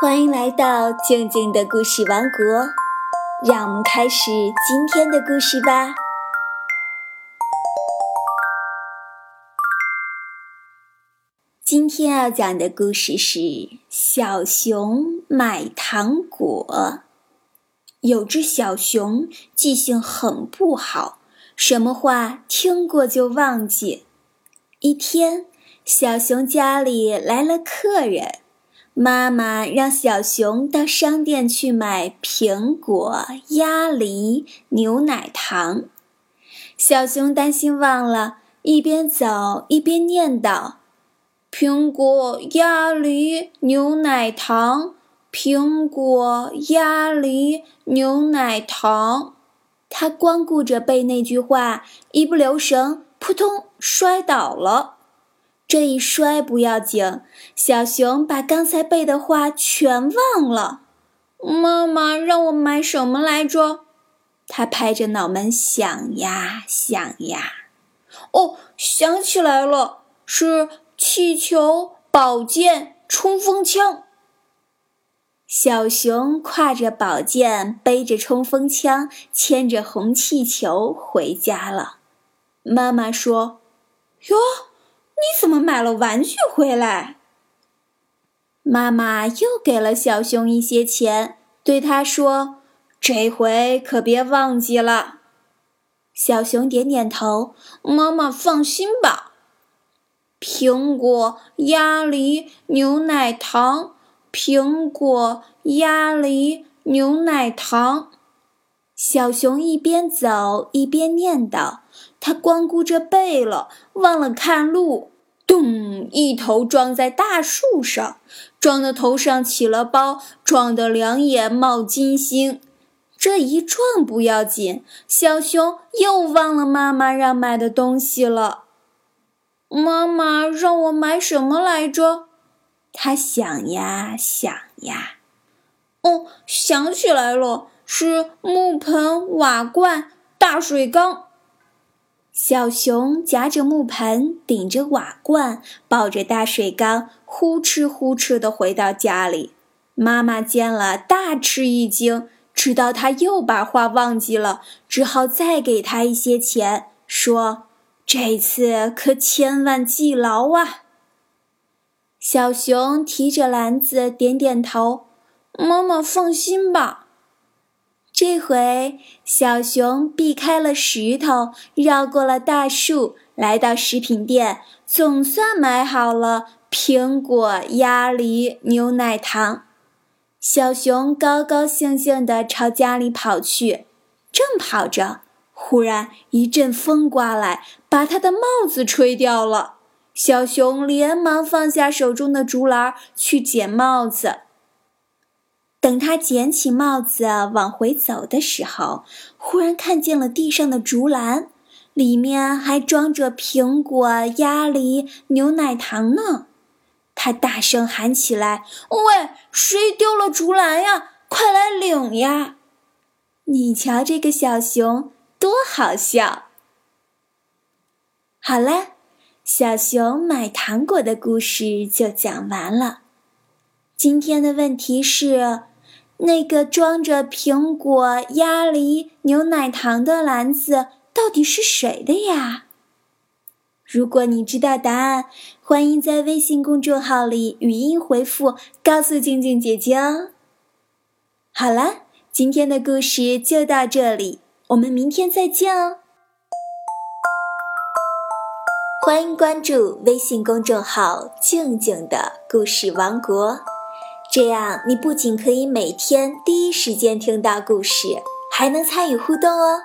欢迎来到静静的故事王国，让我们开始今天的故事吧。今天要讲的故事是《小熊买糖果》。有只小熊记性很不好，什么话听过就忘记。一天，小熊家里来了客人。妈妈让小熊到商店去买苹果、鸭梨、牛奶糖。小熊担心忘了，一边走一边念叨：“苹果、鸭梨、牛奶糖，苹果、鸭梨、牛奶糖。”他光顾着背那句话，一不留神，扑通摔倒了。这一摔不要紧，小熊把刚才背的话全忘了。妈妈让我买什么来着？他拍着脑门想呀想呀。哦，想起来了，是气球、宝剑、冲锋枪。小熊挎着宝剑，背着冲锋枪，牵着红气球回家了。妈妈说：“哟。”你怎么买了玩具回来？妈妈又给了小熊一些钱，对他说：“这回可别忘记了。”小熊点点头：“妈妈放心吧。”苹果、鸭梨、牛奶糖，苹果、鸭梨、牛奶糖。小熊一边走一边念叨。他光顾着背了，忘了看路，咚！一头撞在大树上，撞得头上起了包，撞得两眼冒金星。这一撞不要紧，小熊又忘了妈妈让买的东西了。妈妈让我买什么来着？他想呀想呀，哦，想起来了，是木盆、瓦罐、大水缸。小熊夹着木盆，顶着瓦罐，抱着大水缸，呼哧呼哧地回到家里。妈妈见了，大吃一惊，知道他又把话忘记了，只好再给他一些钱，说：“这次可千万记牢啊！”小熊提着篮子，点点头：“妈妈放心吧。”这回，小熊避开了石头，绕过了大树，来到食品店，总算买好了苹果、鸭梨、牛奶糖。小熊高高兴兴地朝家里跑去，正跑着，忽然一阵风刮来，把他的帽子吹掉了。小熊连忙放下手中的竹篮去捡帽子。等他捡起帽子往回走的时候，忽然看见了地上的竹篮，里面还装着苹果、鸭梨、牛奶糖呢。他大声喊起来：“喂，谁丢了竹篮呀？快来领呀！”你瞧这个小熊多好笑。好了，小熊买糖果的故事就讲完了。今天的问题是。那个装着苹果、鸭梨、牛奶糖的篮子到底是谁的呀？如果你知道答案，欢迎在微信公众号里语音回复告诉静静姐姐哦。好了，今天的故事就到这里，我们明天再见哦。欢迎关注微信公众号“静静的故事王国”。这样，你不仅可以每天第一时间听到故事，还能参与互动哦。